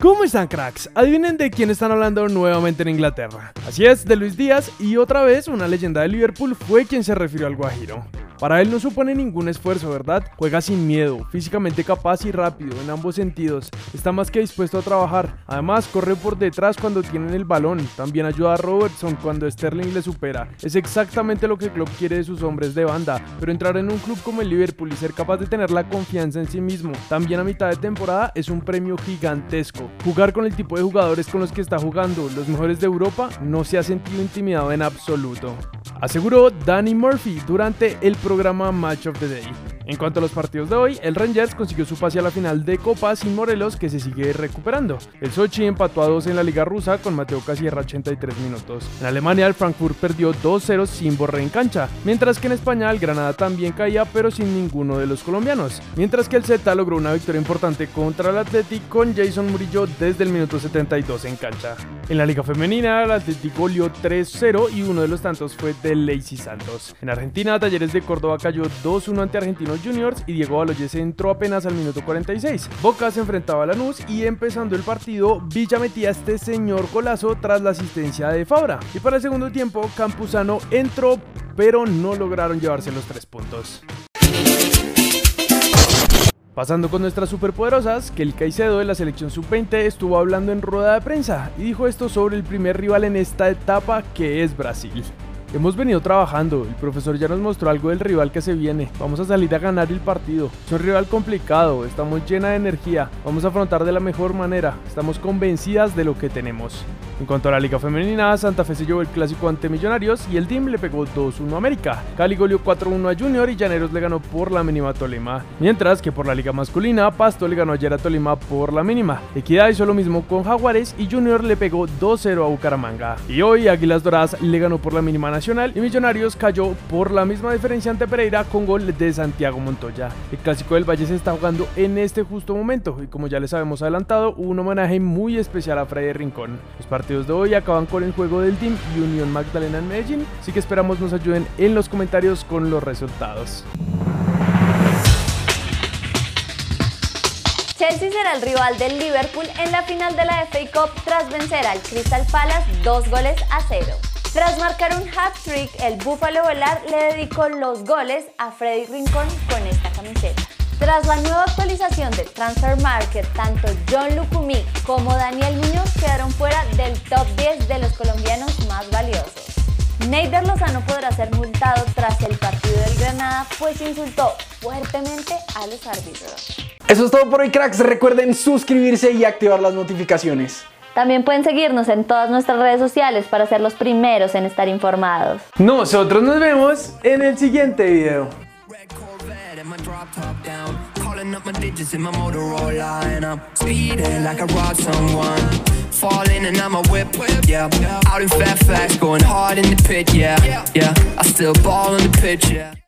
¿Cómo están cracks? Adivinen de quién están hablando nuevamente en Inglaterra. Así es, de Luis Díaz y otra vez una leyenda de Liverpool fue quien se refirió al Guajiro. Para él no supone ningún esfuerzo, ¿verdad? Juega sin miedo, físicamente capaz y rápido en ambos sentidos. Está más que dispuesto a trabajar. Además, corre por detrás cuando tienen el balón. También ayuda a Robertson cuando Sterling le supera. Es exactamente lo que club quiere de sus hombres de banda. Pero entrar en un club como el Liverpool y ser capaz de tener la confianza en sí mismo, también a mitad de temporada, es un premio gigantesco. Jugar con el tipo de jugadores con los que está jugando, los mejores de Europa, no se ha sentido intimidado en absoluto. Aseguró Danny Murphy durante el programa Match of the Day. En cuanto a los partidos de hoy, el Rangers consiguió su pase a la final de Copa sin Morelos que se sigue recuperando. El Sochi empató a 2 en la Liga Rusa con Mateo Casierra 83 minutos. En Alemania el Frankfurt perdió 2-0 sin Borré en cancha, mientras que en España el Granada también caía pero sin ninguno de los colombianos. Mientras que el Z logró una victoria importante contra el Athletic con Jason Murillo desde el minuto 72 en cancha. En la Liga Femenina el Athletic goleó 3-0 y uno de los tantos fue de Lacey Santos. En Argentina Talleres de Córdoba cayó 2-1 ante Argentinos Juniors y Diego Baloyes entró apenas al minuto 46. Boca se enfrentaba a Lanús y empezando el partido, Villa metía este señor golazo tras la asistencia de Fabra. Y para el segundo tiempo, Campuzano entró, pero no lograron llevarse los tres puntos. Pasando con nuestras superpoderosas, que el Caicedo de la selección sub-20 estuvo hablando en rueda de prensa y dijo esto sobre el primer rival en esta etapa que es Brasil. Hemos venido trabajando, el profesor ya nos mostró algo del rival que se viene, vamos a salir a ganar el partido. Es un rival complicado, estamos llena de energía, vamos a afrontar de la mejor manera, estamos convencidas de lo que tenemos. En cuanto a la liga femenina, Santa Fe se llevó el clásico ante Millonarios y el team le pegó 2-1 a América. Cali goleó 4-1 a Junior y Llaneros le ganó por la mínima a Tolima. Mientras que por la liga masculina, Pasto le ganó ayer a Tolima por la mínima. Equidad hizo lo mismo con Jaguares y Junior le pegó 2-0 a Bucaramanga. Y hoy Águilas Doradas le ganó por la mínima Y Millonarios cayó por la misma diferencia ante Pereira con gol de Santiago Montoya. El clásico del Valle se está jugando en este justo momento y como ya les habíamos adelantado, un homenaje muy especial a Freddy Rincón. Los partidos de hoy acaban con el juego del Team y Unión Magdalena en Medellín, así que esperamos nos ayuden en los comentarios con los resultados. Chelsea será el rival del Liverpool en la final de la FA Cup tras vencer al Crystal Palace dos goles a cero. Tras marcar un hat-trick, el Búfalo Velar le dedicó los goles a Freddy Rincón con esta camiseta. Tras la nueva actualización del Transfer Market, tanto John Lucumí como Daniel Muñoz quedaron fuera del top 10 de los colombianos más valiosos. Neider Lozano podrá ser multado tras el partido del Granada, pues insultó fuertemente a los árbitros. Eso es todo por hoy, cracks. Recuerden suscribirse y activar las notificaciones. También pueden seguirnos en todas nuestras redes sociales para ser los primeros en estar informados. Nosotros nos vemos en el siguiente video. my drop top down. Calling up my digits in my Motorola, and I'm speeding like I robbed someone. Falling and I'm a whip, yeah. Out in Fairfax, going hard in the pit, yeah, yeah. I still ball in the pitch, yeah.